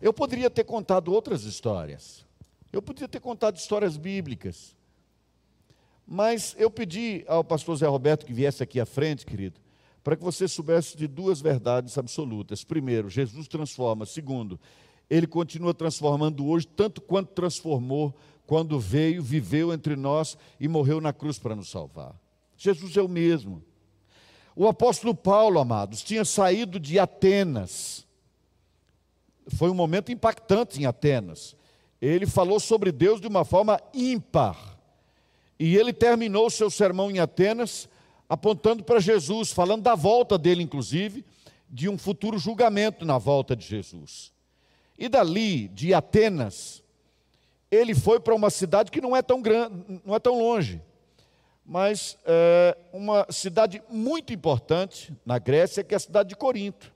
Eu poderia ter contado outras histórias. Eu poderia ter contado histórias bíblicas. Mas eu pedi ao pastor Zé Roberto que viesse aqui à frente, querido, para que você soubesse de duas verdades absolutas. Primeiro, Jesus transforma. Segundo, ele continua transformando hoje, tanto quanto transformou quando veio, viveu entre nós e morreu na cruz para nos salvar. Jesus é o mesmo. O apóstolo Paulo, amados, tinha saído de Atenas. Foi um momento impactante em Atenas. Ele falou sobre Deus de uma forma ímpar. E ele terminou o seu sermão em Atenas apontando para Jesus, falando da volta dele, inclusive, de um futuro julgamento na volta de Jesus. E dali, de Atenas, ele foi para uma cidade que não é tão grande, não é tão longe, mas é uma cidade muito importante na Grécia, que é a cidade de Corinto.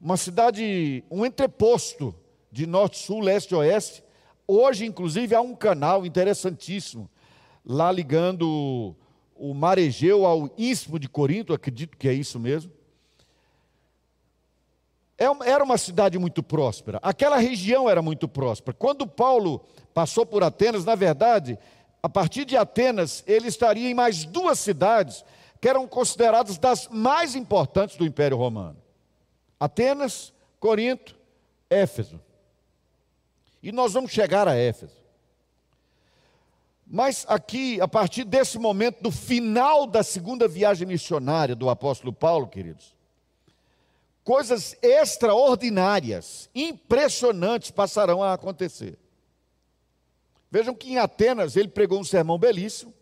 Uma cidade, um entreposto de norte, sul, leste e oeste. Hoje, inclusive, há um canal interessantíssimo lá ligando o mar Egeu ao istmo de Corinto, acredito que é isso mesmo. É era uma cidade muito próspera, aquela região era muito próspera. Quando Paulo passou por Atenas, na verdade, a partir de Atenas, ele estaria em mais duas cidades que eram consideradas das mais importantes do Império Romano: Atenas, Corinto, Éfeso. E nós vamos chegar a Éfeso. Mas aqui, a partir desse momento, do final da segunda viagem missionária do apóstolo Paulo, queridos, coisas extraordinárias, impressionantes passarão a acontecer. Vejam que em Atenas ele pregou um sermão belíssimo,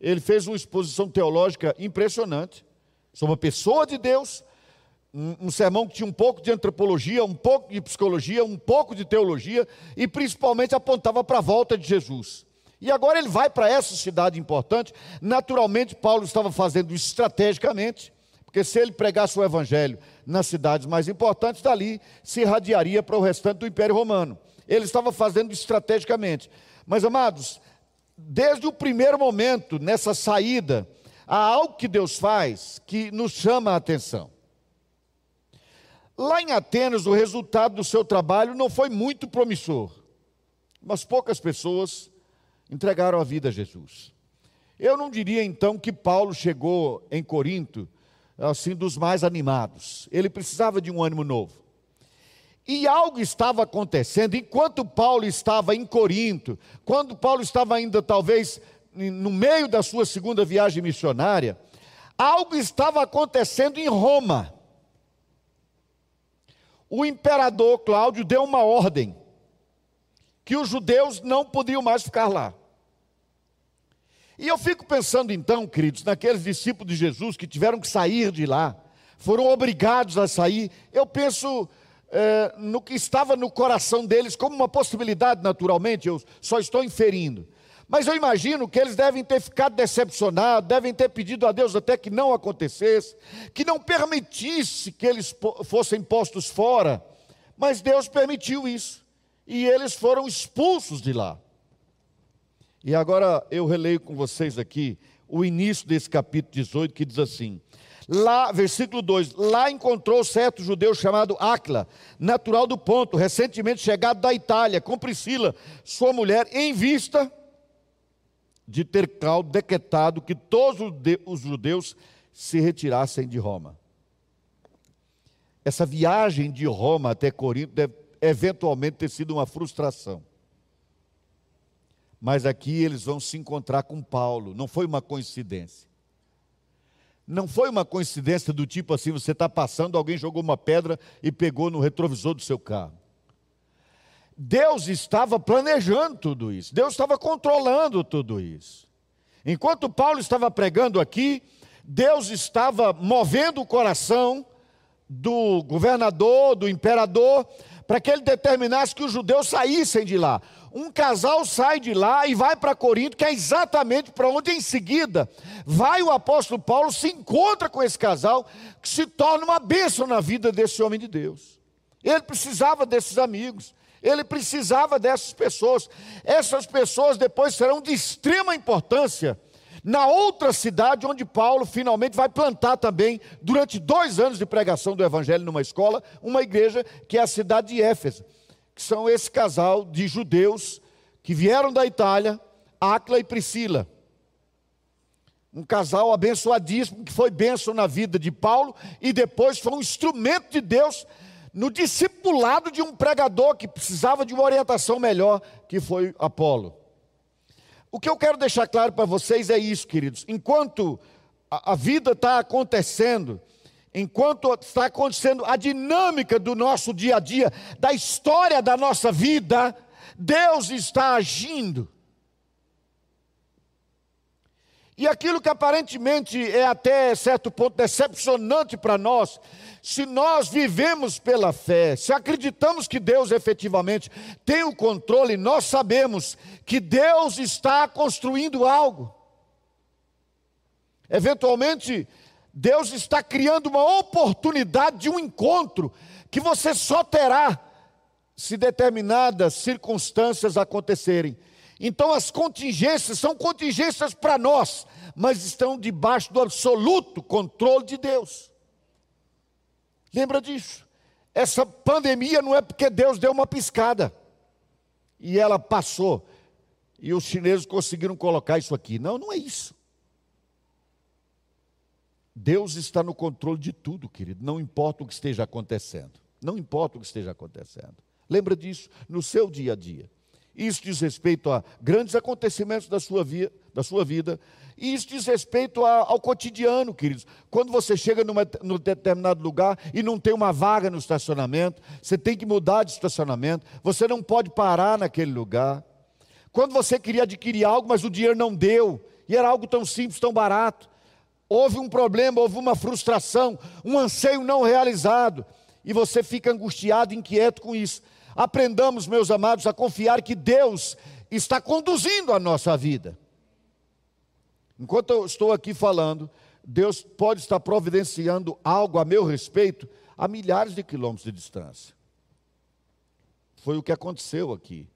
ele fez uma exposição teológica impressionante, sobre uma pessoa de Deus, um, sermão que tinha um pouco de antropologia, um pouco de psicologia, um pouco de teologia e principalmente apontava para a volta de Jesus. E agora ele vai para essa cidade importante. Naturalmente, Paulo estava fazendo isso estrategicamente, porque se ele pregasse o evangelho nas cidades mais importantes, dali se irradiaria para o restante do Império Romano. Ele estava fazendo estrategicamente. Mas, amados, desde o primeiro momento, nessa saída, há algo que Deus faz que nos chama a atenção. Lá em Atenas, o resultado do seu trabalho não foi muito promissor, mas poucas pessoas entregaram a vida a Jesus. Eu não diria então que Paulo chegou em Corinto assim dos mais animados. Ele precisava de um ânimo novo. E algo estava acontecendo enquanto Paulo estava em Corinto, quando Paulo estava ainda talvez no meio da sua segunda viagem missionária, algo estava acontecendo em Roma. O imperador Cláudio deu uma ordem que os judeus não podiam mais ficar lá. E eu fico pensando então, queridos, naqueles discípulos de Jesus que tiveram que sair de lá, foram obrigados a sair. Eu penso é, no que estava no coração deles como uma possibilidade, naturalmente, eu só estou inferindo. Mas eu imagino que eles devem ter ficado decepcionados, devem ter pedido a Deus até que não acontecesse, que não permitisse que eles fossem postos fora. Mas Deus permitiu isso. E eles foram expulsos de lá. E agora eu releio com vocês aqui o início desse capítulo 18, que diz assim: Lá, versículo 2: Lá encontrou certo judeu chamado Acla, natural do ponto, recentemente chegado da Itália, com Priscila, sua mulher, em vista de ter Cláudio decretado que todos os judeus se retirassem de Roma. Essa viagem de Roma até Corinto deve eventualmente ter sido uma frustração. Mas aqui eles vão se encontrar com Paulo, não foi uma coincidência. Não foi uma coincidência do tipo assim, você está passando, alguém jogou uma pedra e pegou no retrovisor do seu carro. Deus estava planejando tudo isso, Deus estava controlando tudo isso. Enquanto Paulo estava pregando aqui, Deus estava movendo o coração do governador, do imperador, para que ele determinasse que os judeus saíssem de lá um casal sai de lá e vai para Corinto, que é exatamente para onde em seguida vai o apóstolo Paulo, se encontra com esse casal, que se torna uma bênção na vida desse homem de Deus. Ele precisava desses amigos, ele precisava dessas pessoas. Essas pessoas depois serão de extrema importância na outra cidade onde Paulo finalmente vai plantar também, durante dois anos de pregação do Evangelho numa escola, uma igreja que é a cidade de Éfeso, que são esse casal de judeus que vieram da Itália, Acla e Priscila. Um casal abençoadíssimo, que foi bênção na vida de Paulo e depois foi um instrumento de Deus no discipulado de um pregador que precisava de uma orientação melhor, que foi Apolo. O que eu quero deixar claro para vocês é isso, queridos. Enquanto a, a vida está acontecendo, enquanto está acontecendo a dinâmica do nosso dia a dia, da história da nossa vida, Deus está agindo. E aquilo que aparentemente é até certo ponto decepcionante para nós, se nós vivemos pela fé, se acreditamos que Deus efetivamente tem o controle, nós sabemos que Deus está construindo algo. Eventualmente, Deus está criando uma oportunidade de um encontro que você só terá se determinadas circunstâncias acontecerem. Então as contingências são contingências para nós, mas estão debaixo do absoluto controle de Deus. Lembra disso? Essa pandemia não é porque Deus deu uma piscada e ela passou e os chineses conseguiram colocar isso aqui. Não, não é isso. Deus está no controle de tudo, querido, não importa o que esteja acontecendo. Não importa o que esteja acontecendo. Lembra disso no seu dia a dia. Isso diz respeito a grandes acontecimentos da sua, via, da sua vida. E isso diz respeito a, ao cotidiano, queridos. Quando você chega numa, num determinado lugar e não tem uma vaga no estacionamento, você tem que mudar de estacionamento, você não pode parar naquele lugar. Quando você queria adquirir algo, mas o dinheiro não deu, e era algo tão simples, tão barato, houve um problema, houve uma frustração, um anseio não realizado, e você fica angustiado, inquieto com isso. Aprendamos, meus amados, a confiar que Deus está conduzindo a nossa vida. Enquanto eu estou aqui falando, Deus pode estar providenciando algo a meu respeito a milhares de quilômetros de distância. Foi o que aconteceu aqui.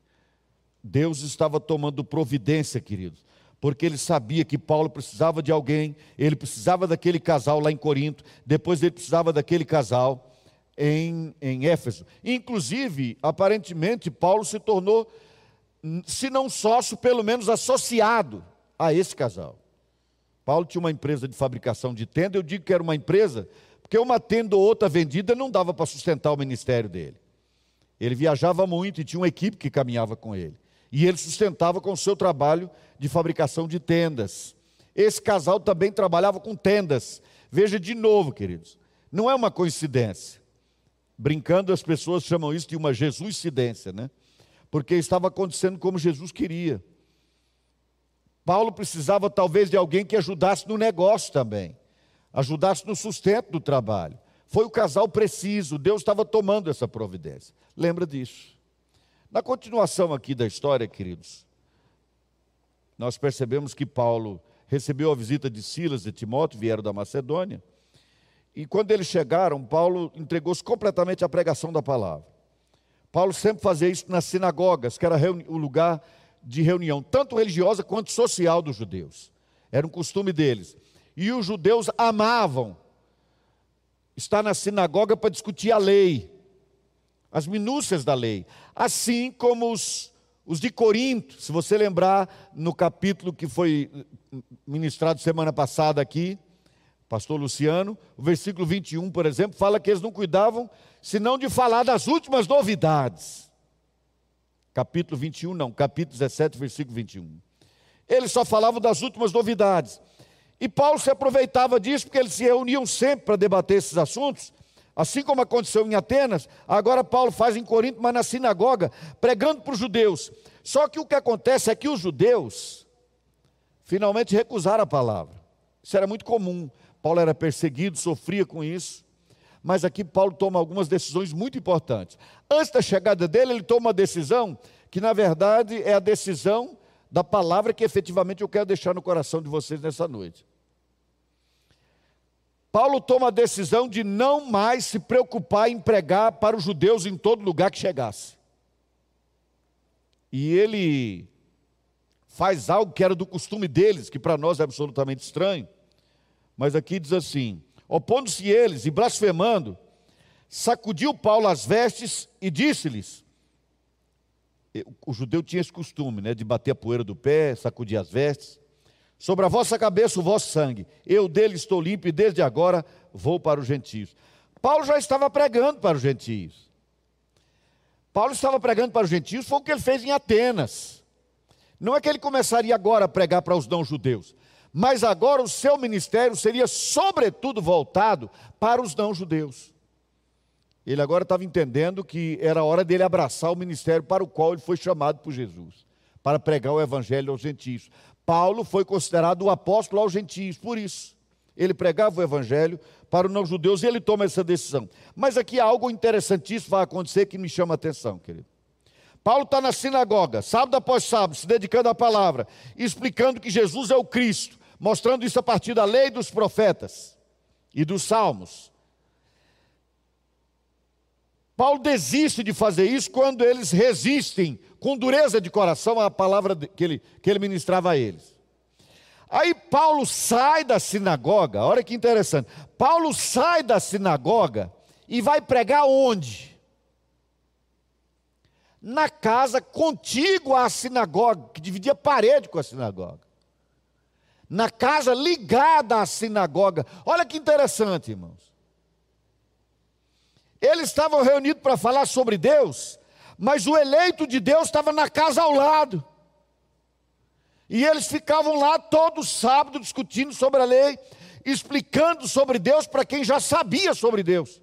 Deus estava tomando providência, queridos, porque ele sabia que Paulo precisava de alguém, ele precisava daquele casal lá em Corinto, depois ele precisava daquele casal em, em Éfeso. Inclusive, aparentemente, Paulo se tornou, se não sócio, pelo menos associado a esse casal. Paulo tinha uma empresa de fabricação de tenda, eu digo que era uma empresa, porque uma tenda ou outra vendida não dava para sustentar o ministério dele. Ele viajava muito e tinha uma equipe que caminhava com ele. E ele sustentava com o seu trabalho de fabricação de tendas. Esse casal também trabalhava com tendas. Veja de novo, queridos, não é uma coincidência. Brincando, as pessoas chamam isso de uma Jesuscidência, né? Porque estava acontecendo como Jesus queria. Paulo precisava talvez de alguém que ajudasse no negócio também, ajudasse no sustento do trabalho. Foi o casal preciso, Deus estava tomando essa providência. Lembra disso. Na continuação aqui da história, queridos, nós percebemos que Paulo recebeu a visita de Silas e Timóteo, vieram da Macedônia. E quando eles chegaram, Paulo entregou-se completamente à pregação da palavra. Paulo sempre fazia isso nas sinagogas, que era o lugar de reunião, tanto religiosa quanto social dos judeus. Era um costume deles. E os judeus amavam estar na sinagoga para discutir a lei, as minúcias da lei. Assim como os, os de Corinto, se você lembrar no capítulo que foi ministrado semana passada aqui, pastor Luciano, o versículo 21, por exemplo, fala que eles não cuidavam senão de falar das últimas novidades. Capítulo 21, não, capítulo 17, versículo 21. Eles só falavam das últimas novidades. E Paulo se aproveitava disso porque eles se reuniam sempre para debater esses assuntos, assim como aconteceu em Atenas, agora Paulo faz em Corinto, mas na sinagoga, pregando para os judeus. Só que o que acontece é que os judeus finalmente recusaram a palavra. Isso era muito comum. Paulo era perseguido, sofria com isso. Mas aqui Paulo toma algumas decisões muito importantes. Antes da chegada dele, ele toma uma decisão que, na verdade, é a decisão da palavra que efetivamente eu quero deixar no coração de vocês nessa noite. Paulo toma a decisão de não mais se preocupar em pregar para os judeus em todo lugar que chegasse. E ele faz algo que era do costume deles, que para nós é absolutamente estranho. Mas aqui diz assim: opondo-se eles e blasfemando, sacudiu Paulo as vestes e disse-lhes: o judeu tinha esse costume, né, de bater a poeira do pé, sacudir as vestes. Sobre a vossa cabeça o vosso sangue. Eu dele estou limpo e desde agora vou para os gentios. Paulo já estava pregando para os gentios. Paulo estava pregando para os gentios, foi o que ele fez em Atenas. Não é que ele começaria agora a pregar para os não-judeus, mas agora o seu ministério seria sobretudo voltado para os não-judeus. Ele agora estava entendendo que era hora dele abraçar o ministério para o qual ele foi chamado por Jesus, para pregar o evangelho aos gentios. Paulo foi considerado o apóstolo aos gentios, por isso. Ele pregava o evangelho para os não-judeus e ele toma essa decisão. Mas aqui algo interessantíssimo vai acontecer que me chama a atenção, querido. Paulo está na sinagoga, sábado após sábado, se dedicando à palavra, explicando que Jesus é o Cristo, mostrando isso a partir da lei dos profetas e dos salmos. Paulo desiste de fazer isso quando eles resistem com dureza de coração à palavra que ele, que ele ministrava a eles. Aí Paulo sai da sinagoga, olha que interessante. Paulo sai da sinagoga e vai pregar onde? Na casa contígua à sinagoga, que dividia parede com a sinagoga. Na casa ligada à sinagoga. Olha que interessante, irmãos. Eles estavam reunidos para falar sobre Deus, mas o eleito de Deus estava na casa ao lado. E eles ficavam lá todo sábado discutindo sobre a lei, explicando sobre Deus para quem já sabia sobre Deus.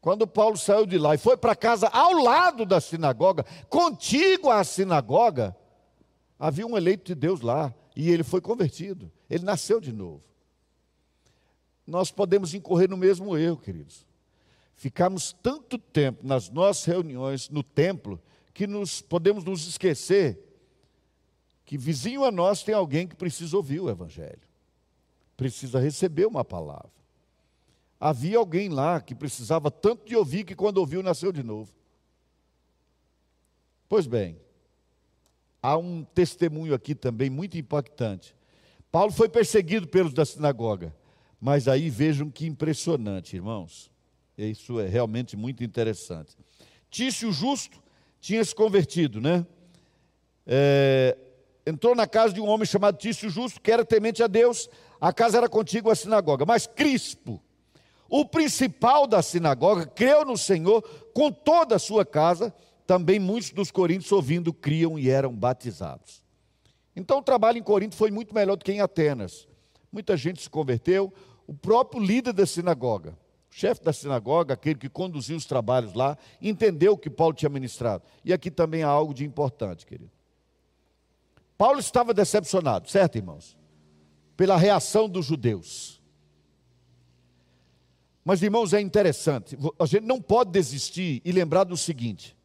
Quando Paulo saiu de lá e foi para casa ao lado da sinagoga, contigo à sinagoga, havia um eleito de Deus lá e ele foi convertido, ele nasceu de novo. Nós podemos incorrer no mesmo erro, queridos ficamos tanto tempo nas nossas reuniões no templo que nos podemos nos esquecer que vizinho a nós tem alguém que precisa ouvir o evangelho. Precisa receber uma palavra. Havia alguém lá que precisava tanto de ouvir que quando ouviu nasceu de novo. Pois bem, há um testemunho aqui também muito impactante. Paulo foi perseguido pelos da sinagoga, mas aí vejam que impressionante, irmãos. Isso é realmente muito interessante. Tício Justo tinha se convertido, né? É, entrou na casa de um homem chamado Tício Justo, que era temente a Deus. A casa era contígua à sinagoga. Mas Crispo, o principal da sinagoga, creu no Senhor com toda a sua casa. Também muitos dos coríntios, ouvindo, criam e eram batizados. Então o trabalho em Corinto foi muito melhor do que em Atenas. Muita gente se converteu. O próprio líder da sinagoga, o chefe da sinagoga, aquele que conduziu os trabalhos lá, entendeu o que Paulo tinha ministrado. E aqui também há algo de importante, querido. Paulo estava decepcionado, certo, irmãos? Pela reação dos judeus. Mas, irmãos, é interessante, a gente não pode desistir e lembrar do seguinte: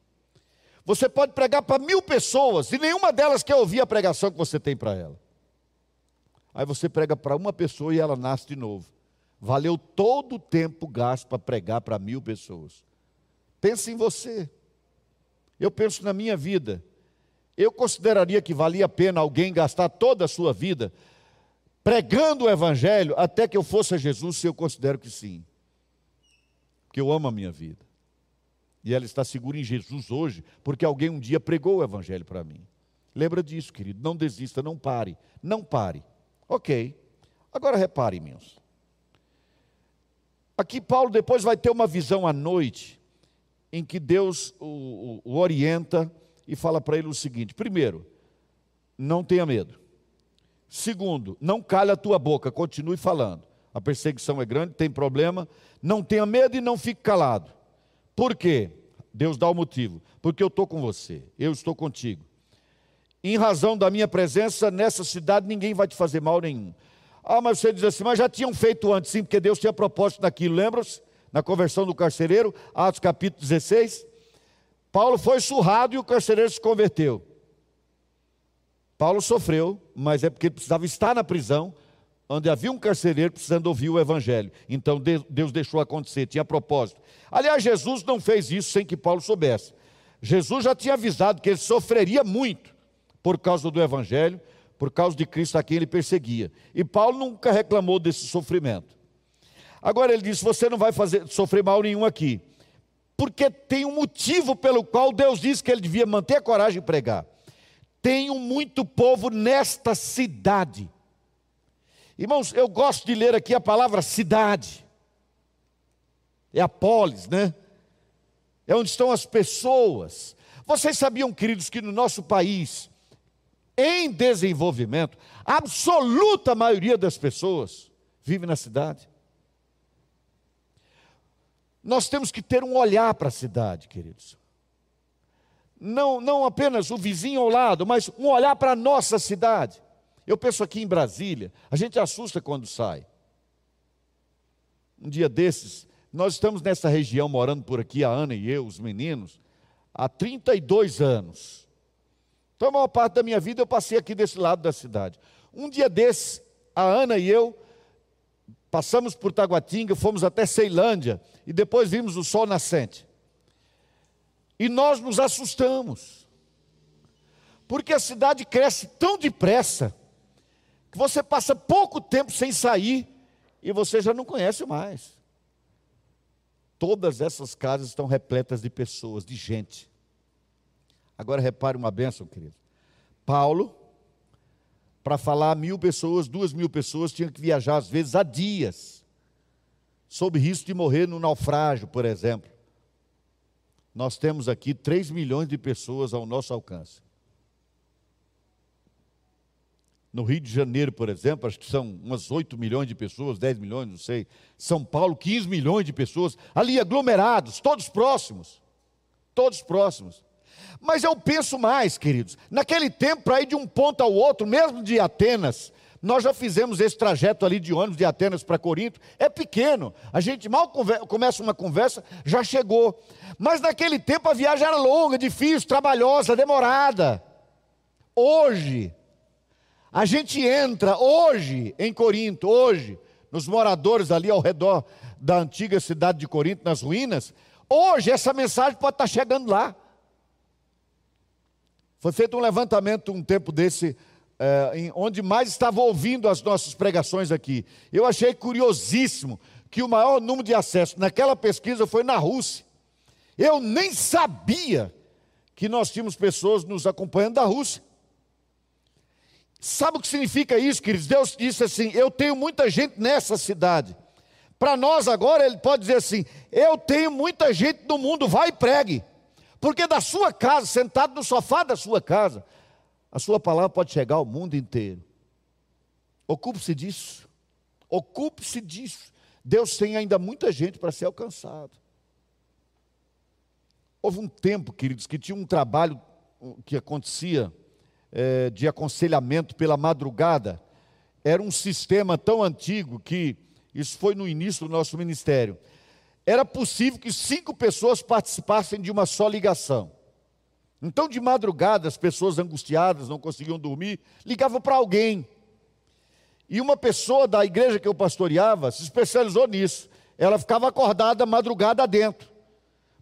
você pode pregar para mil pessoas e nenhuma delas quer ouvir a pregação que você tem para ela. Aí você prega para uma pessoa e ela nasce de novo. Valeu todo o tempo gasto para pregar para mil pessoas. Pense em você. Eu penso na minha vida. Eu consideraria que valia a pena alguém gastar toda a sua vida pregando o Evangelho até que eu fosse a Jesus, se eu considero que sim. Porque eu amo a minha vida. E ela está segura em Jesus hoje, porque alguém um dia pregou o Evangelho para mim. Lembra disso, querido. Não desista, não pare. Não pare. Ok. Agora repare, meus. Aqui Paulo depois vai ter uma visão à noite, em que Deus o, o, o orienta e fala para ele o seguinte: primeiro, não tenha medo. Segundo, não calhe a tua boca, continue falando. A perseguição é grande, tem problema. Não tenha medo e não fique calado. Por quê? Deus dá o motivo. Porque eu estou com você, eu estou contigo. Em razão da minha presença nessa cidade, ninguém vai te fazer mal nenhum. Ah, mas você diz assim, mas já tinham feito antes, sim, porque Deus tinha propósito naquilo, lembra-se? Na conversão do carcereiro, Atos capítulo 16. Paulo foi surrado e o carcereiro se converteu. Paulo sofreu, mas é porque ele precisava estar na prisão, onde havia um carcereiro precisando ouvir o evangelho. Então Deus deixou acontecer, tinha propósito. Aliás, Jesus não fez isso sem que Paulo soubesse. Jesus já tinha avisado que ele sofreria muito por causa do Evangelho, por causa de Cristo a quem ele perseguia. E Paulo nunca reclamou desse sofrimento. Agora ele disse: Você não vai fazer, sofrer mal nenhum aqui, porque tem um motivo pelo qual Deus disse que ele devia manter a coragem de pregar. Tenho muito povo nesta cidade. Irmãos, eu gosto de ler aqui a palavra cidade. É a polis, né? É onde estão as pessoas. Vocês sabiam, queridos, que no nosso país, em desenvolvimento, a absoluta maioria das pessoas vive na cidade? Nós temos que ter um olhar para a cidade, queridos. Não, não apenas o vizinho ao lado, mas um olhar para a nossa cidade. Eu penso aqui em Brasília, a gente assusta quando sai. Um dia desses, nós estamos nessa região, morando por aqui, a Ana e eu, os meninos, há 32 anos. Então, a maior parte da minha vida eu passei aqui desse lado da cidade. Um dia desses, a Ana e eu passamos por Taguatinga, fomos até Ceilândia e depois vimos o sol nascente. E nós nos assustamos, porque a cidade cresce tão depressa você passa pouco tempo sem sair e você já não conhece mais. Todas essas casas estão repletas de pessoas, de gente. Agora repare uma bênção, querido. Paulo, para falar mil pessoas, duas mil pessoas, tinha que viajar às vezes há dias, sob risco de morrer no naufrágio, por exemplo. Nós temos aqui 3 milhões de pessoas ao nosso alcance. No Rio de Janeiro, por exemplo, acho que são umas 8 milhões de pessoas, 10 milhões, não sei. São Paulo, 15 milhões de pessoas, ali aglomerados, todos próximos. Todos próximos. Mas eu penso mais, queridos, naquele tempo, para ir de um ponto ao outro, mesmo de Atenas, nós já fizemos esse trajeto ali de ônibus de Atenas para Corinto, é pequeno, a gente mal começa uma conversa, já chegou. Mas naquele tempo a viagem era longa, difícil, trabalhosa, demorada. Hoje, a gente entra hoje em Corinto, hoje, nos moradores ali ao redor da antiga cidade de Corinto, nas ruínas, hoje essa mensagem pode estar chegando lá. Foi feito um levantamento um tempo desse, é, onde mais estava ouvindo as nossas pregações aqui. Eu achei curiosíssimo que o maior número de acessos naquela pesquisa foi na Rússia. Eu nem sabia que nós tínhamos pessoas nos acompanhando da Rússia. Sabe o que significa isso, queridos? Deus disse assim: Eu tenho muita gente nessa cidade. Para nós agora, Ele pode dizer assim: Eu tenho muita gente no mundo, vai e pregue. Porque da sua casa, sentado no sofá da sua casa, a sua palavra pode chegar ao mundo inteiro. Ocupe-se disso. Ocupe-se disso. Deus tem ainda muita gente para ser alcançado. Houve um tempo, queridos, que tinha um trabalho que acontecia é, de aconselhamento pela madrugada, era um sistema tão antigo que, isso foi no início do nosso ministério, era possível que cinco pessoas participassem de uma só ligação. Então, de madrugada, as pessoas angustiadas, não conseguiam dormir, ligavam para alguém. E uma pessoa da igreja que eu pastoreava se especializou nisso. Ela ficava acordada madrugada dentro,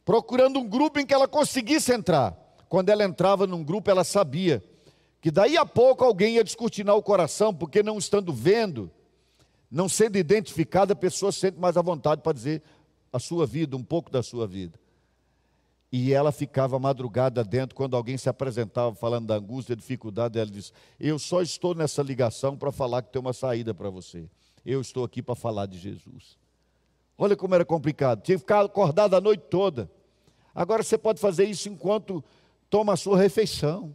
procurando um grupo em que ela conseguisse entrar. Quando ela entrava num grupo, ela sabia que daí a pouco alguém ia descortinar o coração, porque não estando vendo, não sendo identificada, a pessoa sente mais à vontade para dizer a sua vida, um pouco da sua vida. E ela ficava madrugada dentro, quando alguém se apresentava falando da angústia, da dificuldade, ela disse: Eu só estou nessa ligação para falar que tem uma saída para você. Eu estou aqui para falar de Jesus. Olha como era complicado. Tinha que ficar acordado a noite toda. Agora você pode fazer isso enquanto toma a sua refeição.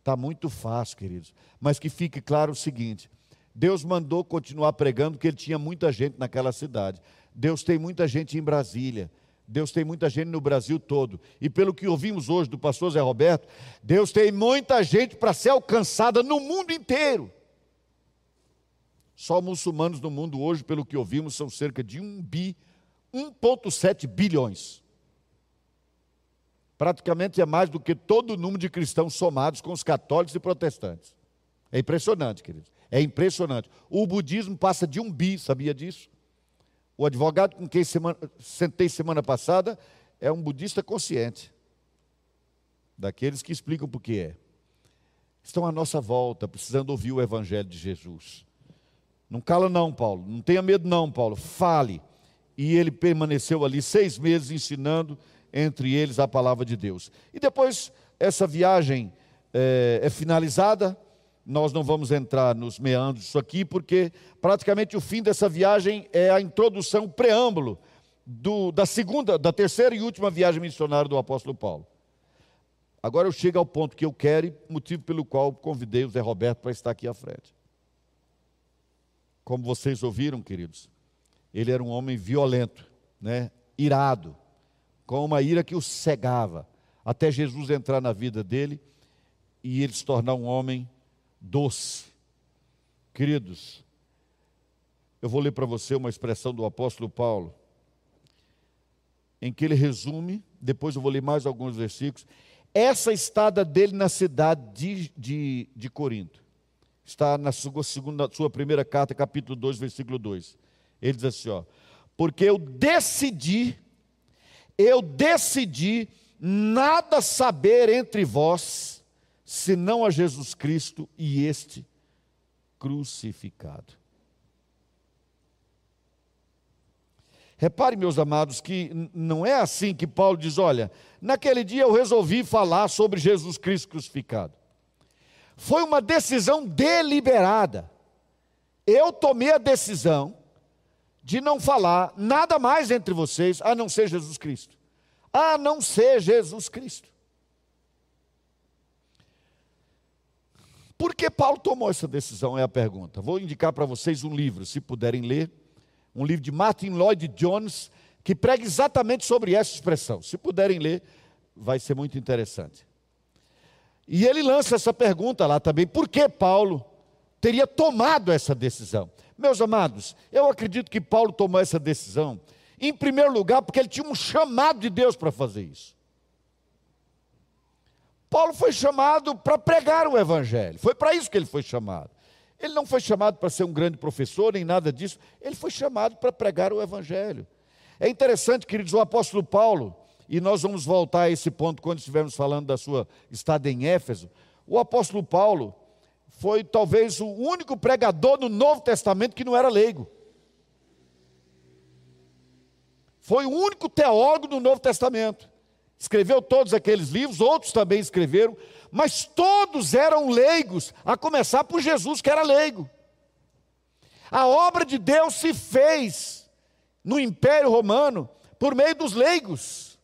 Está muito fácil, queridos. Mas que fique claro o seguinte: Deus mandou continuar pregando, porque ele tinha muita gente naquela cidade. Deus tem muita gente em Brasília. Deus tem muita gente no Brasil todo. E pelo que ouvimos hoje do pastor Zé Roberto, Deus tem muita gente para ser alcançada no mundo inteiro. Só muçulmanos no mundo hoje, pelo que ouvimos, são cerca de 1 bi, 1,7 bilhões praticamente é mais do que todo o número de cristãos somados com os católicos e protestantes. É impressionante, queridos. É impressionante. O budismo passa de um bi, sabia disso? O advogado com quem semana, sentei semana passada é um budista consciente. Daqueles que explicam por que é. estão à nossa volta, precisando ouvir o Evangelho de Jesus. Não cala, não, Paulo. Não tenha medo, não, Paulo. Fale. E ele permaneceu ali seis meses ensinando entre eles a palavra de Deus. E depois, essa viagem é, é finalizada. Nós não vamos entrar nos meandros disso aqui, porque praticamente o fim dessa viagem é a introdução, o preâmbulo do, da segunda, da terceira e última viagem missionária do apóstolo Paulo. Agora eu chego ao ponto que eu quero e motivo pelo qual convidei o Zé Roberto para estar aqui à frente. Como vocês ouviram, queridos, ele era um homem violento, né? irado, com uma ira que o cegava, até Jesus entrar na vida dele e ele se tornar um homem doce. Queridos, eu vou ler para você uma expressão do apóstolo Paulo, em que ele resume, depois eu vou ler mais alguns versículos, essa estada dele na cidade de, de, de Corinto. Está na sua, segunda, sua primeira carta, capítulo 2, versículo 2. Ele diz assim: ó, porque eu decidi, eu decidi nada saber entre vós, senão a Jesus Cristo e este crucificado. Repare, meus amados, que não é assim que Paulo diz: olha, naquele dia eu resolvi falar sobre Jesus Cristo crucificado. Foi uma decisão deliberada. Eu tomei a decisão de não falar nada mais entre vocês a não ser Jesus Cristo. A não ser Jesus Cristo. Por que Paulo tomou essa decisão? É a pergunta. Vou indicar para vocês um livro, se puderem ler um livro de Martin Lloyd Jones, que prega exatamente sobre essa expressão. Se puderem ler, vai ser muito interessante. E ele lança essa pergunta lá também: por que Paulo teria tomado essa decisão? Meus amados, eu acredito que Paulo tomou essa decisão, em primeiro lugar, porque ele tinha um chamado de Deus para fazer isso. Paulo foi chamado para pregar o Evangelho, foi para isso que ele foi chamado. Ele não foi chamado para ser um grande professor, nem nada disso. Ele foi chamado para pregar o Evangelho. É interessante, queridos, o apóstolo Paulo, e nós vamos voltar a esse ponto quando estivermos falando da sua estada em Éfeso. O apóstolo Paulo foi talvez o único pregador no Novo Testamento que não era leigo. Foi o único teólogo do Novo Testamento. Escreveu todos aqueles livros, outros também escreveram, mas todos eram leigos, a começar por Jesus, que era leigo. A obra de Deus se fez no Império Romano por meio dos leigos.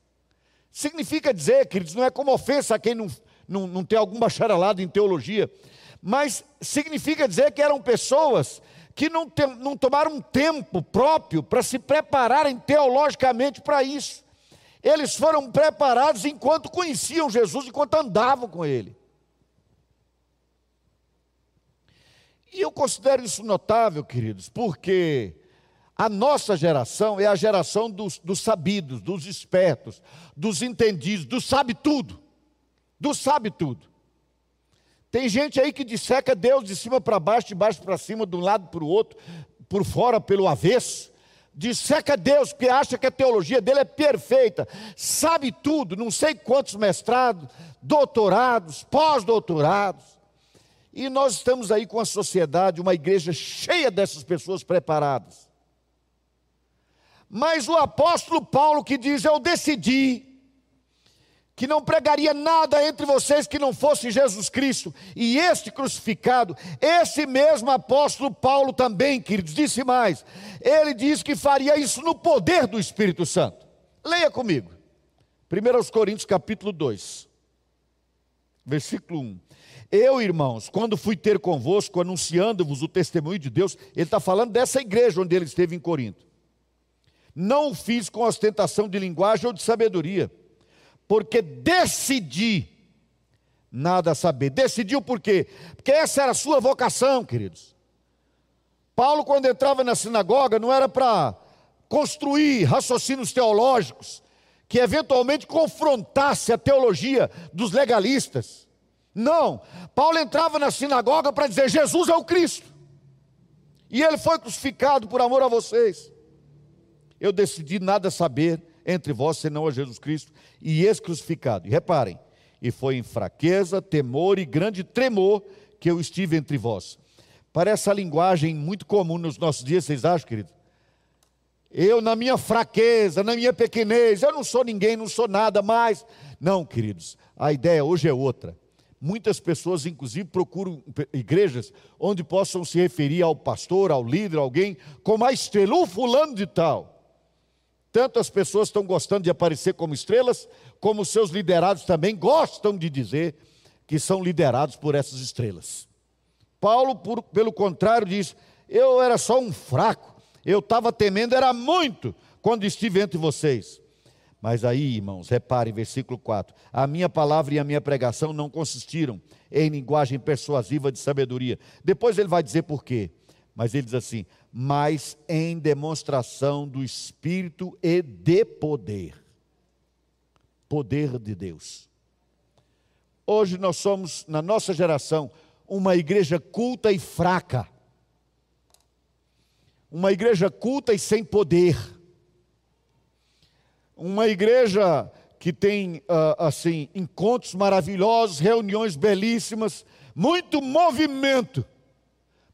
Significa dizer, queridos, não é como ofensa a quem não, não, não tem algum bacharelado em teologia, mas significa dizer que eram pessoas que não, não tomaram um tempo próprio para se prepararem teologicamente para isso. Eles foram preparados enquanto conheciam Jesus, enquanto andavam com Ele. E eu considero isso notável, queridos, porque a nossa geração é a geração dos, dos sabidos, dos espertos, dos entendidos, do sabe tudo. Do sabe tudo. Tem gente aí que disseca Deus de cima para baixo, de baixo para cima, de um lado para o outro, por fora, pelo avesso disseca Deus, porque acha que a teologia dele é perfeita, sabe tudo, não sei quantos mestrados, doutorados, pós-doutorados. E nós estamos aí com a sociedade, uma igreja cheia dessas pessoas preparadas. Mas o apóstolo Paulo que diz: Eu decidi que não pregaria nada entre vocês que não fosse Jesus Cristo e este crucificado, esse mesmo apóstolo Paulo também, queridos, disse mais, ele diz que faria isso no poder do Espírito Santo. Leia comigo, 1 Coríntios capítulo 2, versículo 1. Eu, irmãos, quando fui ter convosco, anunciando-vos o testemunho de Deus, ele está falando dessa igreja onde ele esteve em Corinto. Não o fiz com ostentação de linguagem ou de sabedoria, porque decidi nada saber. Decidiu por quê? Porque essa era a sua vocação, queridos. Paulo, quando entrava na sinagoga, não era para construir raciocínios teológicos que eventualmente confrontasse a teologia dos legalistas. Não, Paulo entrava na sinagoga para dizer: Jesus é o Cristo, e ele foi crucificado por amor a vocês. Eu decidi nada saber entre vós senão a Jesus Cristo e esse crucificado. E reparem, e foi em fraqueza, temor e grande tremor que eu estive entre vós. Parece a linguagem muito comum nos nossos dias, vocês acham, querido? Eu, na minha fraqueza, na minha pequenez, eu não sou ninguém, não sou nada mais. Não, queridos, a ideia hoje é outra. Muitas pessoas, inclusive, procuram igrejas onde possam se referir ao pastor, ao líder, alguém, como a estrela, o fulano de tal. Tanto as pessoas estão gostando de aparecer como estrelas, como seus liderados também gostam de dizer que são liderados por essas estrelas. Paulo, por, pelo contrário, diz: Eu era só um fraco, eu estava temendo, era muito, quando estive entre vocês. Mas aí, irmãos, reparem, versículo 4: A minha palavra e a minha pregação não consistiram em linguagem persuasiva de sabedoria. Depois ele vai dizer por quê. Mas ele diz assim: mas em demonstração do Espírito e de poder. Poder de Deus. Hoje nós somos, na nossa geração, uma igreja culta e fraca. Uma igreja culta e sem poder uma igreja que tem uh, assim encontros maravilhosos, reuniões belíssimas, muito movimento.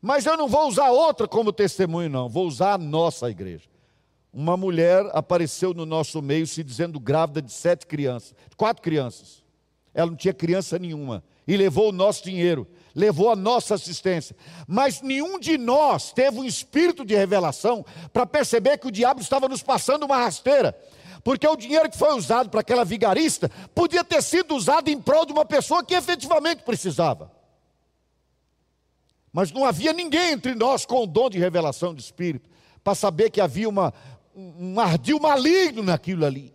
Mas eu não vou usar outra como testemunho, não. Vou usar a nossa igreja. Uma mulher apareceu no nosso meio se dizendo grávida de sete crianças, quatro crianças. Ela não tinha criança nenhuma e levou o nosso dinheiro, levou a nossa assistência. Mas nenhum de nós teve um espírito de revelação para perceber que o diabo estava nos passando uma rasteira porque o dinheiro que foi usado para aquela vigarista podia ter sido usado em prol de uma pessoa que efetivamente precisava. Mas não havia ninguém entre nós com o dom de revelação de espírito para saber que havia uma, um ardil maligno naquilo ali.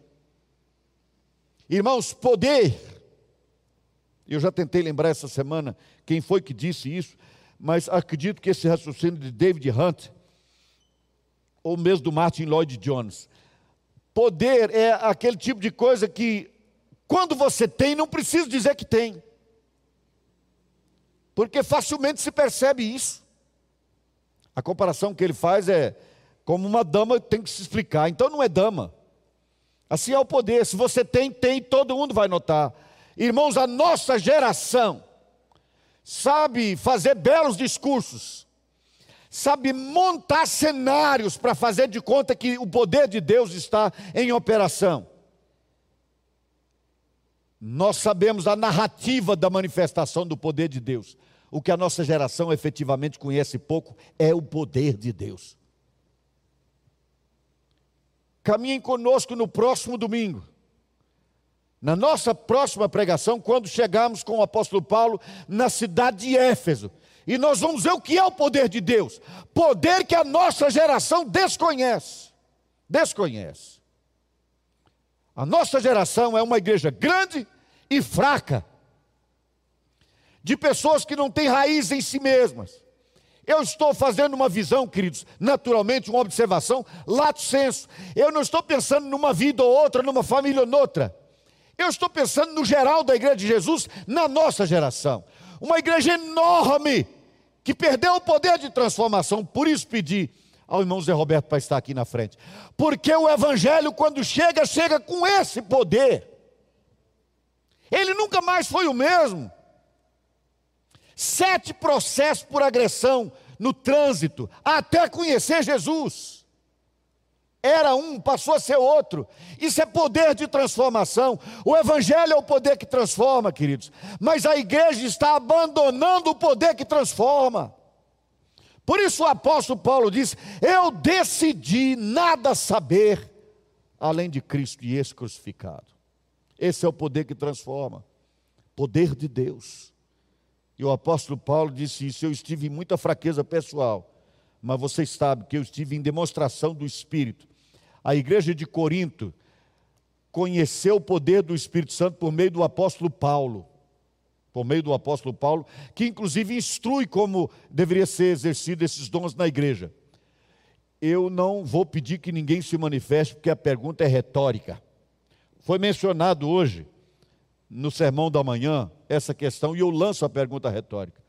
Irmãos, poder. Eu já tentei lembrar essa semana quem foi que disse isso, mas acredito que esse raciocínio de David Hunt, ou mesmo do Martin Lloyd Jones, Poder é aquele tipo de coisa que, quando você tem, não precisa dizer que tem, porque facilmente se percebe isso. A comparação que ele faz é como uma dama tem que se explicar, então não é dama. Assim é o poder, se você tem, tem, todo mundo vai notar. Irmãos, a nossa geração sabe fazer belos discursos, sabe montar cenários para fazer de conta que o poder de Deus está em operação. Nós sabemos a narrativa da manifestação do poder de Deus. O que a nossa geração efetivamente conhece pouco é o poder de Deus. Caminhem conosco no próximo domingo. Na nossa próxima pregação, quando chegarmos com o apóstolo Paulo na cidade de Éfeso, e nós vamos ver o que é o poder de Deus. Poder que a nossa geração desconhece. Desconhece. A nossa geração é uma igreja grande e fraca. De pessoas que não têm raiz em si mesmas. Eu estou fazendo uma visão, queridos, naturalmente, uma observação, lato senso. Eu não estou pensando numa vida ou outra, numa família ou noutra. Eu estou pensando no geral da igreja de Jesus, na nossa geração. Uma igreja enorme, que perdeu o poder de transformação. Por isso pedi ao irmão Zé Roberto para estar aqui na frente. Porque o Evangelho, quando chega, chega com esse poder. Ele nunca mais foi o mesmo. Sete processos por agressão no trânsito, até conhecer Jesus era um, passou a ser outro. Isso é poder de transformação. O Evangelho é o poder que transforma, queridos. Mas a igreja está abandonando o poder que transforma. Por isso o apóstolo Paulo diz: Eu decidi nada saber além de Cristo e esse crucificado. Esse é o poder que transforma. Poder de Deus. E o apóstolo Paulo disse isso: Eu estive em muita fraqueza pessoal mas vocês sabem que eu estive em demonstração do Espírito. A igreja de Corinto conheceu o poder do Espírito Santo por meio do apóstolo Paulo. Por meio do apóstolo Paulo, que inclusive instrui como deveria ser exercido esses dons na igreja. Eu não vou pedir que ninguém se manifeste, porque a pergunta é retórica. Foi mencionado hoje, no sermão da manhã, essa questão, e eu lanço a pergunta retórica.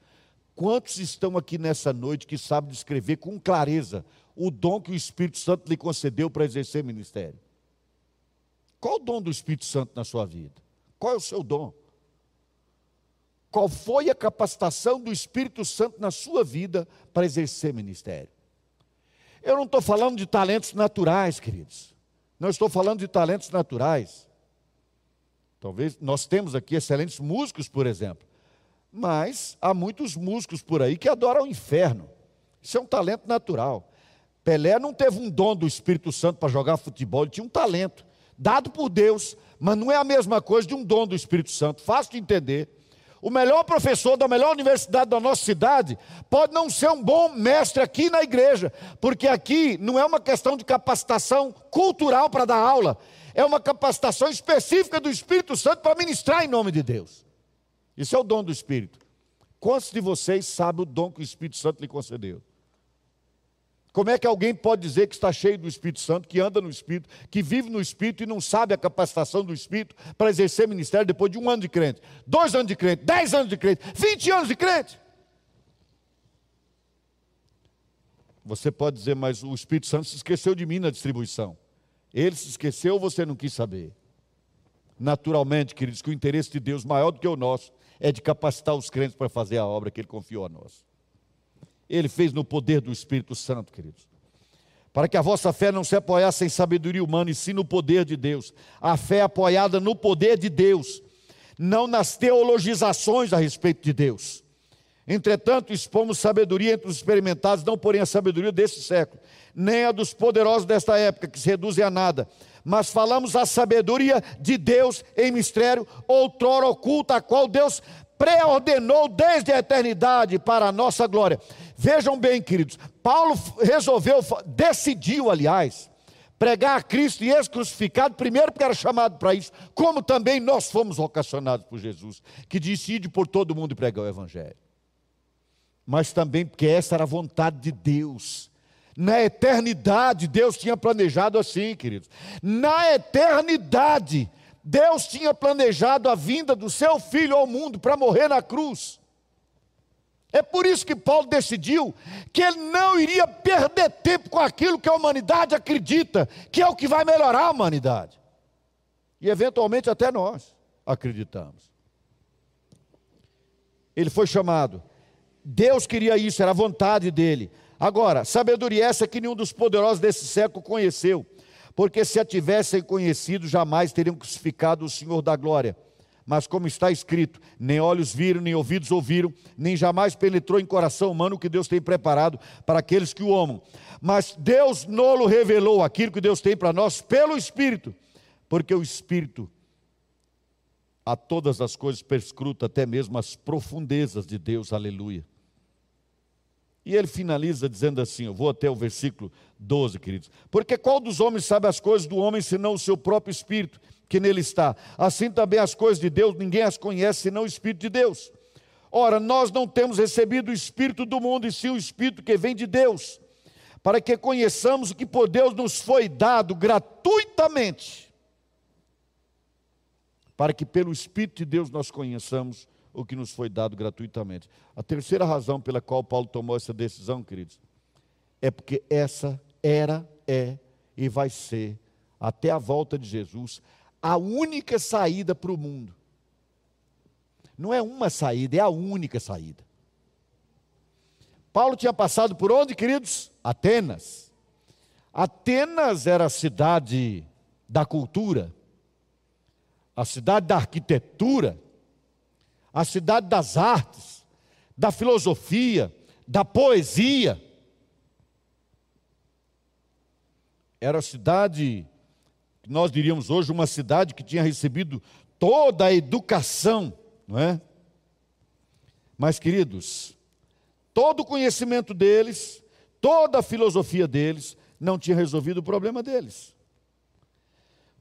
Quantos estão aqui nessa noite que sabem descrever com clareza o dom que o Espírito Santo lhe concedeu para exercer ministério? Qual o dom do Espírito Santo na sua vida? Qual é o seu dom? qual foi a capacitação do Espírito Santo na sua vida para exercer ministério. Eu não estou falando de talentos naturais, queridos. Não estou falando de talentos naturais. Talvez nós temos aqui excelentes músicos, por exemplo. Mas há muitos músicos por aí que adoram o inferno. Isso é um talento natural. Pelé não teve um dom do Espírito Santo para jogar futebol, ele tinha um talento, dado por Deus, mas não é a mesma coisa de um dom do Espírito Santo. Fácil de entender. O melhor professor da melhor universidade da nossa cidade pode não ser um bom mestre aqui na igreja, porque aqui não é uma questão de capacitação cultural para dar aula, é uma capacitação específica do Espírito Santo para ministrar em nome de Deus. Isso é o dom do Espírito. Quantos de vocês sabem o dom que o Espírito Santo lhe concedeu? Como é que alguém pode dizer que está cheio do Espírito Santo, que anda no Espírito, que vive no Espírito e não sabe a capacitação do Espírito para exercer ministério depois de um ano de crente, dois anos de crente, dez anos de crente, vinte anos de crente? Você pode dizer, mas o Espírito Santo se esqueceu de mim na distribuição. Ele se esqueceu você não quis saber? Naturalmente, queridos, que o interesse de Deus maior do que o nosso é de capacitar os crentes para fazer a obra que Ele confiou a nós. Ele fez no poder do Espírito Santo, queridos. Para que a vossa fé não se apoiasse em sabedoria humana, e sim no poder de Deus. A fé apoiada no poder de Deus, não nas teologizações a respeito de Deus. Entretanto, expomos sabedoria entre os experimentados, não porém a sabedoria desse século, nem a dos poderosos desta época, que se reduzem a nada, mas falamos a sabedoria de Deus em mistério, outrora oculta, a qual Deus preordenou desde a eternidade para a nossa glória. Vejam bem, queridos, Paulo resolveu, decidiu, aliás, pregar a Cristo e esse crucificado, primeiro porque era chamado para isso, como também nós fomos vocacionados por Jesus, que decide por todo mundo pregar o Evangelho. Mas também porque essa era a vontade de Deus. Na eternidade, Deus tinha planejado assim, queridos. Na eternidade, Deus tinha planejado a vinda do seu filho ao mundo para morrer na cruz. É por isso que Paulo decidiu que ele não iria perder tempo com aquilo que a humanidade acredita, que é o que vai melhorar a humanidade. E eventualmente até nós acreditamos. Ele foi chamado. Deus queria isso, era a vontade dele. Agora, sabedoria essa que nenhum dos poderosos desse século conheceu, porque se a tivessem conhecido, jamais teriam crucificado o Senhor da glória mas como está escrito, nem olhos viram, nem ouvidos ouviram, nem jamais penetrou em coração humano o que Deus tem preparado para aqueles que o amam. Mas Deus nolo revelou aquilo que Deus tem para nós pelo Espírito, porque o Espírito a todas as coisas perscruta, até mesmo as profundezas de Deus, aleluia. E ele finaliza dizendo assim: eu vou até o versículo 12, queridos. Porque qual dos homens sabe as coisas do homem senão o seu próprio espírito? que nele está. Assim também as coisas de Deus, ninguém as conhece senão o Espírito de Deus. Ora, nós não temos recebido o Espírito do mundo, e sim o Espírito que vem de Deus, para que conheçamos o que por Deus nos foi dado gratuitamente, para que pelo Espírito de Deus nós conheçamos o que nos foi dado gratuitamente. A terceira razão pela qual Paulo tomou essa decisão, queridos, é porque essa era, é e vai ser, até a volta de Jesus, a única saída para o mundo. Não é uma saída, é a única saída. Paulo tinha passado por onde, queridos? Atenas. Atenas era a cidade da cultura, a cidade da arquitetura, a cidade das artes, da filosofia, da poesia. Era a cidade nós diríamos hoje, uma cidade que tinha recebido toda a educação, não é? Mas, queridos, todo o conhecimento deles, toda a filosofia deles, não tinha resolvido o problema deles.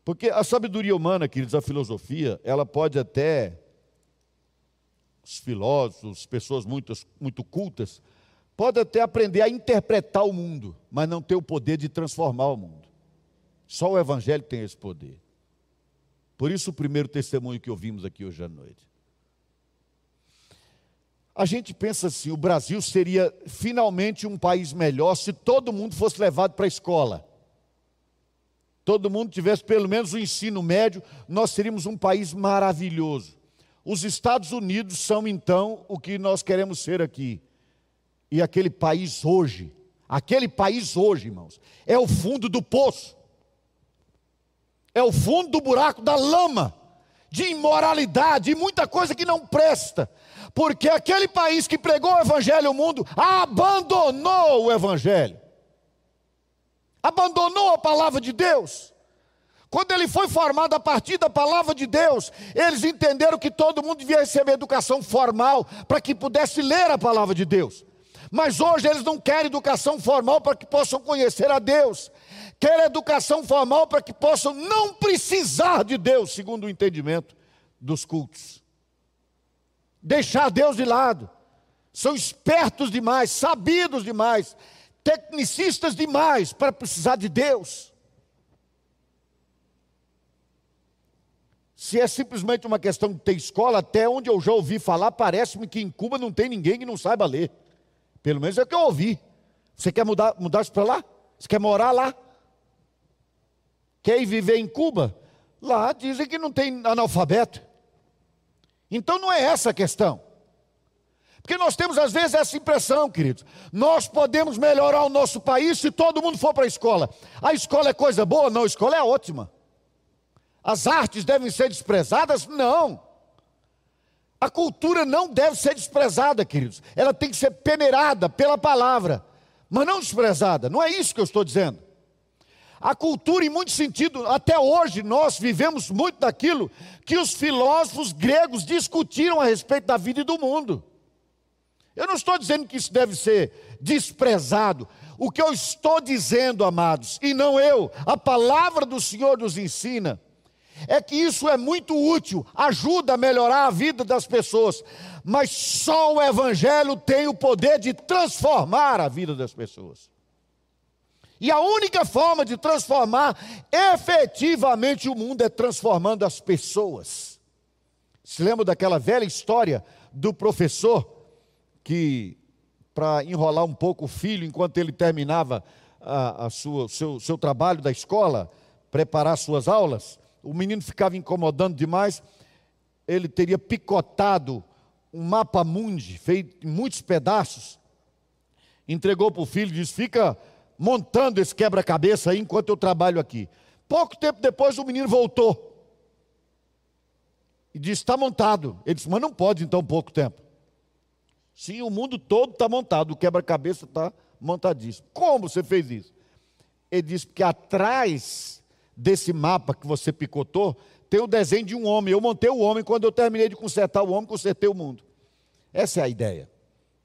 Porque a sabedoria humana, queridos, a filosofia, ela pode até, os filósofos, pessoas muito, muito cultas, pode até aprender a interpretar o mundo, mas não ter o poder de transformar o mundo. Só o Evangelho tem esse poder. Por isso, o primeiro testemunho que ouvimos aqui hoje à noite. A gente pensa assim: o Brasil seria finalmente um país melhor se todo mundo fosse levado para a escola. Todo mundo tivesse pelo menos o ensino médio, nós seríamos um país maravilhoso. Os Estados Unidos são então o que nós queremos ser aqui. E aquele país hoje, aquele país hoje, irmãos, é o fundo do poço, é o fundo do buraco da lama, de imoralidade e muita coisa que não presta, porque aquele país que pregou o Evangelho ao mundo abandonou o Evangelho, abandonou a palavra de Deus. Quando ele foi formado a partir da palavra de Deus, eles entenderam que todo mundo devia receber educação formal para que pudesse ler a palavra de Deus. Mas hoje eles não querem educação formal para que possam conhecer a Deus. Querem educação formal para que possam não precisar de Deus, segundo o entendimento dos cultos. Deixar Deus de lado. São espertos demais, sabidos demais, tecnicistas demais para precisar de Deus. Se é simplesmente uma questão de ter escola, até onde eu já ouvi falar, parece-me que em Cuba não tem ninguém que não saiba ler. Pelo menos é o que eu ouvi. Você quer mudar, mudar-se para lá? Você quer morar lá? Quer ir viver em Cuba? Lá dizem que não tem analfabeto. Então não é essa a questão. Porque nós temos às vezes essa impressão, queridos. Nós podemos melhorar o nosso país se todo mundo for para a escola. A escola é coisa boa? Não, a escola é ótima. As artes devem ser desprezadas? Não. A cultura não deve ser desprezada, queridos. Ela tem que ser peneirada pela palavra, mas não desprezada. Não é isso que eu estou dizendo. A cultura, em muito sentido, até hoje nós vivemos muito daquilo que os filósofos gregos discutiram a respeito da vida e do mundo. Eu não estou dizendo que isso deve ser desprezado. O que eu estou dizendo, amados, e não eu, a palavra do Senhor nos ensina, é que isso é muito útil, ajuda a melhorar a vida das pessoas, mas só o Evangelho tem o poder de transformar a vida das pessoas. E a única forma de transformar efetivamente o mundo é transformando as pessoas. Se lembra daquela velha história do professor que, para enrolar um pouco o filho enquanto ele terminava a, a sua, seu, seu trabalho da escola, preparar suas aulas, o menino ficava incomodando demais, ele teria picotado um mapa mundi, feito em muitos pedaços, entregou para o filho e disse: Fica montando esse quebra-cabeça aí enquanto eu trabalho aqui. Pouco tempo depois o menino voltou e disse: Está montado. Ele disse: Mas não pode então pouco tempo. Sim, o mundo todo está montado, o quebra-cabeça está montadíssimo. Como você fez isso? Ele disse: Porque atrás desse mapa que você picotou, tem o desenho de um homem. Eu montei o homem, quando eu terminei de consertar o homem, consertei o mundo. Essa é a ideia.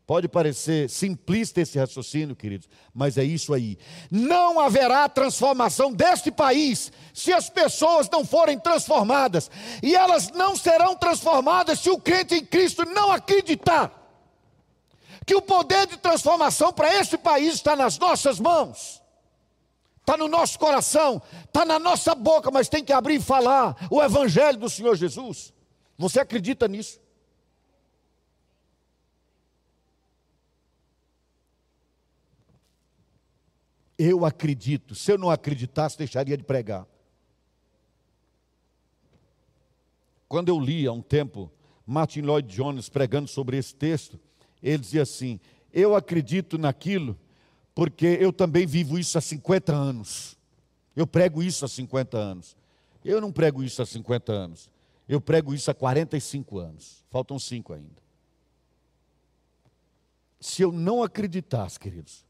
Pode parecer simplista esse raciocínio, queridos, mas é isso aí. Não haverá transformação deste país se as pessoas não forem transformadas, e elas não serão transformadas se o crente em Cristo não acreditar que o poder de transformação para este país está nas nossas mãos está no nosso coração, está na nossa boca, mas tem que abrir e falar o Evangelho do Senhor Jesus. Você acredita nisso? Eu acredito. Se eu não acreditasse, deixaria de pregar. Quando eu li há um tempo Martin Lloyd Jones pregando sobre esse texto, ele dizia assim: Eu acredito naquilo porque eu também vivo isso há 50 anos. Eu prego isso há 50 anos. Eu não prego isso há 50 anos. Eu prego isso há 45 anos. Faltam cinco ainda. Se eu não acreditasse, queridos,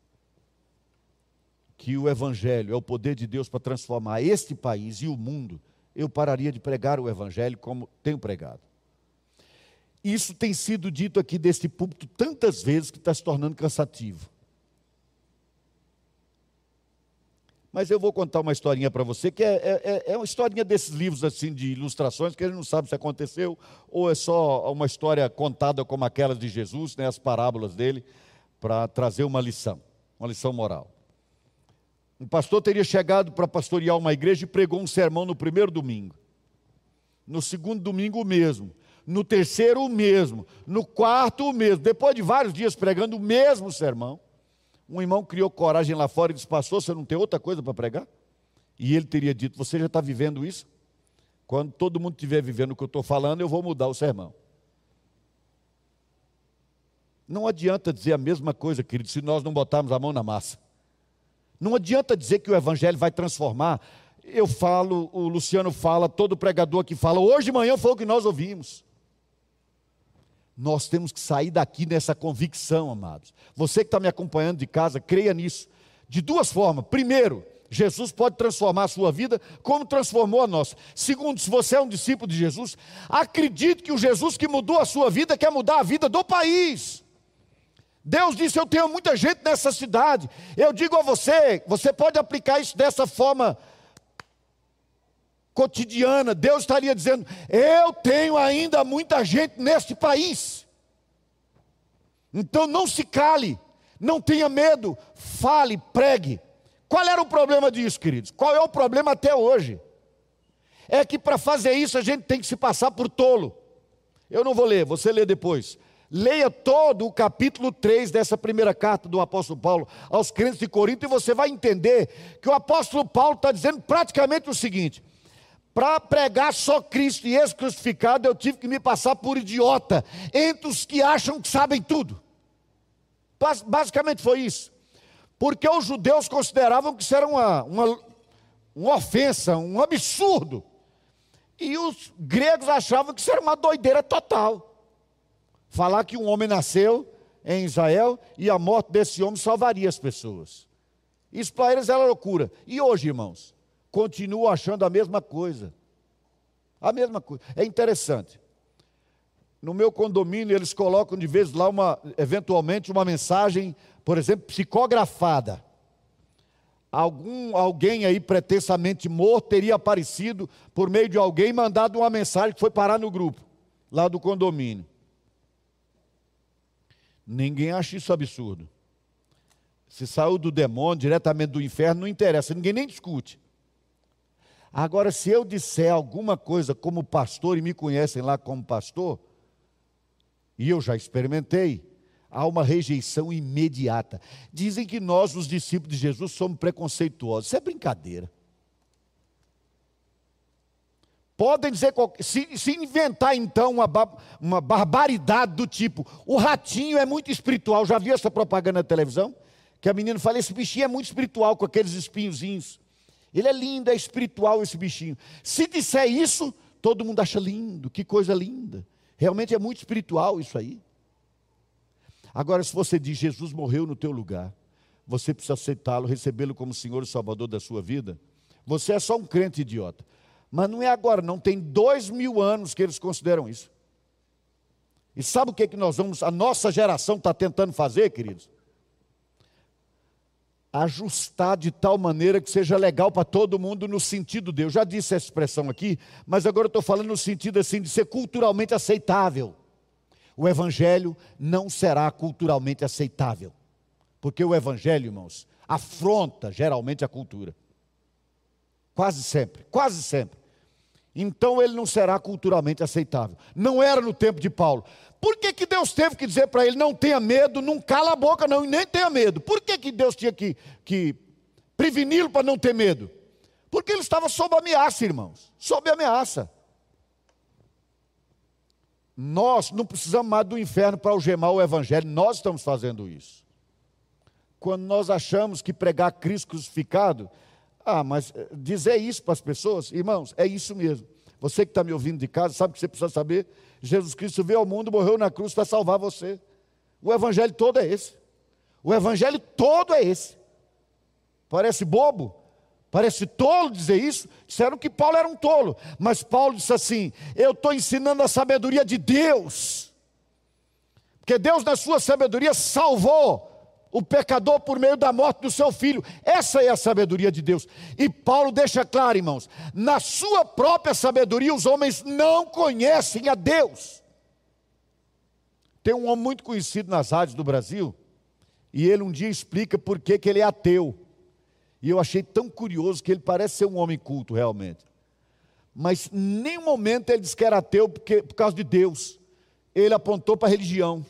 que o Evangelho é o poder de Deus para transformar este país e o mundo, eu pararia de pregar o Evangelho como tenho pregado. Isso tem sido dito aqui deste púlpito tantas vezes que está se tornando cansativo. Mas eu vou contar uma historinha para você, que é, é, é, é, uma historinha desses livros assim de ilustrações, que a gente não sabe se aconteceu, ou é só uma história contada como aquelas de Jesus, né, as parábolas dele, para trazer uma lição, uma lição moral. Um pastor teria chegado para pastorear uma igreja e pregou um sermão no primeiro domingo. No segundo domingo, o mesmo. No terceiro, o mesmo. No quarto, o mesmo. Depois de vários dias pregando o mesmo sermão, um irmão criou coragem lá fora e disse: Pastor, você não tem outra coisa para pregar? E ele teria dito: Você já está vivendo isso? Quando todo mundo estiver vivendo o que eu estou falando, eu vou mudar o sermão. Não adianta dizer a mesma coisa, querido, se nós não botarmos a mão na massa. Não adianta dizer que o Evangelho vai transformar. Eu falo, o Luciano fala, todo pregador que fala, hoje de manhã foi o que nós ouvimos. Nós temos que sair daqui nessa convicção, amados. Você que está me acompanhando de casa, creia nisso. De duas formas. Primeiro, Jesus pode transformar a sua vida como transformou a nossa. Segundo, se você é um discípulo de Jesus, acredite que o Jesus que mudou a sua vida quer mudar a vida do país. Deus disse: Eu tenho muita gente nessa cidade. Eu digo a você, você pode aplicar isso dessa forma cotidiana. Deus estaria dizendo: Eu tenho ainda muita gente neste país. Então não se cale, não tenha medo, fale, pregue. Qual era o problema disso, queridos? Qual é o problema até hoje? É que para fazer isso a gente tem que se passar por tolo. Eu não vou ler, você lê depois. Leia todo o capítulo 3 dessa primeira carta do apóstolo Paulo aos crentes de Corinto e você vai entender que o apóstolo Paulo está dizendo praticamente o seguinte: para pregar só Cristo e esse crucificado, eu tive que me passar por idiota entre os que acham que sabem tudo. Basicamente foi isso porque os judeus consideravam que isso era uma, uma, uma ofensa, um absurdo. E os gregos achavam que isso era uma doideira total. Falar que um homem nasceu em Israel e a morte desse homem salvaria as pessoas. Isso para eles era loucura. E hoje, irmãos, continuam achando a mesma coisa. A mesma coisa. É interessante. No meu condomínio, eles colocam de vez lá uma, eventualmente, uma mensagem por exemplo, psicografada. Algum, alguém aí pretensamente morto teria aparecido por meio de alguém e mandado uma mensagem que foi parar no grupo, lá do condomínio. Ninguém acha isso absurdo. Se saiu do demônio, diretamente do inferno, não interessa, ninguém nem discute. Agora, se eu disser alguma coisa como pastor, e me conhecem lá como pastor, e eu já experimentei, há uma rejeição imediata. Dizem que nós, os discípulos de Jesus, somos preconceituosos. Isso é brincadeira. Podem dizer, se, se inventar então uma, uma barbaridade do tipo, o ratinho é muito espiritual. Já viu essa propaganda na televisão? Que a menina fala: esse bichinho é muito espiritual com aqueles espinhozinhos. Ele é lindo, é espiritual esse bichinho. Se disser isso, todo mundo acha lindo, que coisa linda. Realmente é muito espiritual isso aí. Agora, se você diz Jesus morreu no teu lugar, você precisa aceitá-lo, recebê-lo como Senhor e Salvador da sua vida. Você é só um crente idiota. Mas não é agora, não. Tem dois mil anos que eles consideram isso. E sabe o que, é que nós vamos, a nossa geração está tentando fazer, queridos? Ajustar de tal maneira que seja legal para todo mundo no sentido de, eu já disse essa expressão aqui, mas agora eu estou falando no sentido assim de ser culturalmente aceitável o evangelho não será culturalmente aceitável. Porque o evangelho, irmãos, afronta geralmente a cultura. Quase sempre, quase sempre. Então ele não será culturalmente aceitável. Não era no tempo de Paulo. Por que, que Deus teve que dizer para ele: não tenha medo, não cala a boca, não, e nem tenha medo? Por que, que Deus tinha que, que preveni-lo para não ter medo? Porque ele estava sob ameaça, irmãos, sob ameaça. Nós não precisamos mais do inferno para algemar o Evangelho, nós estamos fazendo isso. Quando nós achamos que pregar Cristo crucificado, ah, mas eh, dizer isso para as pessoas, irmãos, é isso mesmo. Você que está me ouvindo de casa, sabe o que você precisa saber? Jesus Cristo veio ao mundo, morreu na cruz para salvar você. O Evangelho todo é esse. O Evangelho todo é esse. Parece bobo, Parece tolo dizer isso. Disseram que Paulo era um tolo. Mas Paulo disse assim: Eu estou ensinando a sabedoria de Deus. Porque Deus, na sua sabedoria, salvou o pecador por meio da morte do seu filho. Essa é a sabedoria de Deus. E Paulo deixa claro, irmãos: na sua própria sabedoria, os homens não conhecem a Deus. Tem um homem muito conhecido nas rádios do Brasil, e ele um dia explica por que, que ele é ateu. E eu achei tão curioso que ele parece ser um homem culto realmente. Mas em nenhum momento ele disse que era ateu porque, por causa de Deus. Ele apontou para a religião.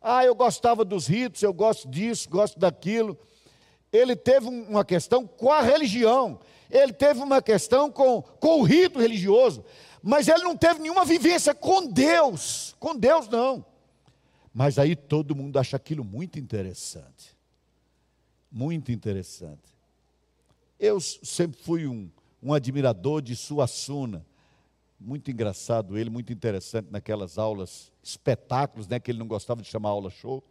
Ah, eu gostava dos ritos, eu gosto disso, gosto daquilo. Ele teve uma questão com a religião. Ele teve uma questão com, com o rito religioso. Mas ele não teve nenhuma vivência com Deus. Com Deus, não. Mas aí todo mundo acha aquilo muito interessante. Muito interessante. Eu sempre fui um, um admirador de Suassuna. Muito engraçado ele, muito interessante naquelas aulas, espetáculos, né, que ele não gostava de chamar aula show.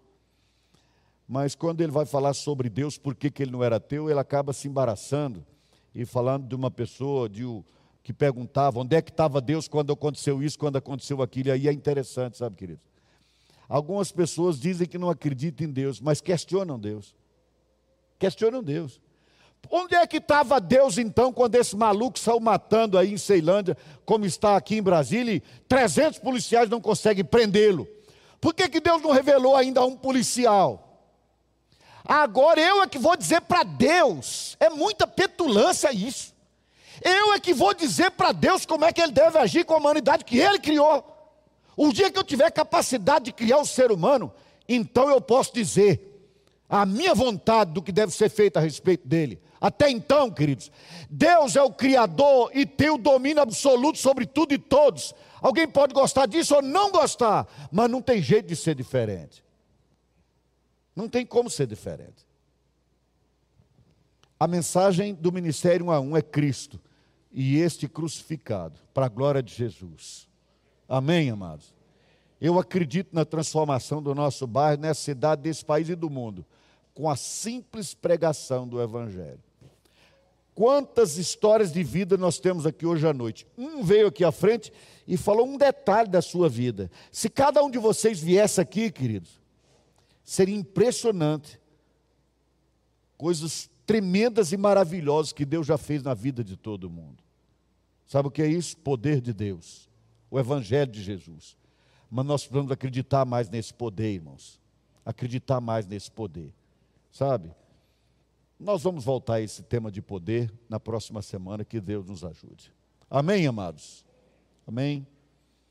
Mas quando ele vai falar sobre Deus, por que, que ele não era teu, ele acaba se embaraçando e falando de uma pessoa de, que perguntava onde é que estava Deus quando aconteceu isso, quando aconteceu aquilo. E aí é interessante, sabe, querido? Algumas pessoas dizem que não acreditam em Deus, mas questionam Deus. Questionam Deus. Onde é que estava Deus então quando esse maluco saiu matando aí em Ceilândia, como está aqui em Brasília, e 300 policiais não conseguem prendê-lo? Por que, que Deus não revelou ainda a um policial? Agora eu é que vou dizer para Deus, é muita petulância isso. Eu é que vou dizer para Deus como é que ele deve agir com a humanidade que ele criou. O dia que eu tiver capacidade de criar o ser humano, então eu posso dizer a minha vontade do que deve ser feito a respeito dele. Até então, queridos, Deus é o Criador e tem o domínio absoluto sobre tudo e todos. Alguém pode gostar disso ou não gostar, mas não tem jeito de ser diferente. Não tem como ser diferente. A mensagem do ministério 1 a 1 é Cristo e este crucificado, para a glória de Jesus. Amém, amados? Eu acredito na transformação do nosso bairro, nessa cidade, desse país e do mundo, com a simples pregação do Evangelho. Quantas histórias de vida nós temos aqui hoje à noite? Um veio aqui à frente e falou um detalhe da sua vida. Se cada um de vocês viesse aqui, queridos, seria impressionante. Coisas tremendas e maravilhosas que Deus já fez na vida de todo mundo. Sabe o que é isso? Poder de Deus. O Evangelho de Jesus. Mas nós precisamos acreditar mais nesse poder, irmãos. Acreditar mais nesse poder. Sabe? Nós vamos voltar a esse tema de poder na próxima semana. Que Deus nos ajude. Amém, amados? Amém?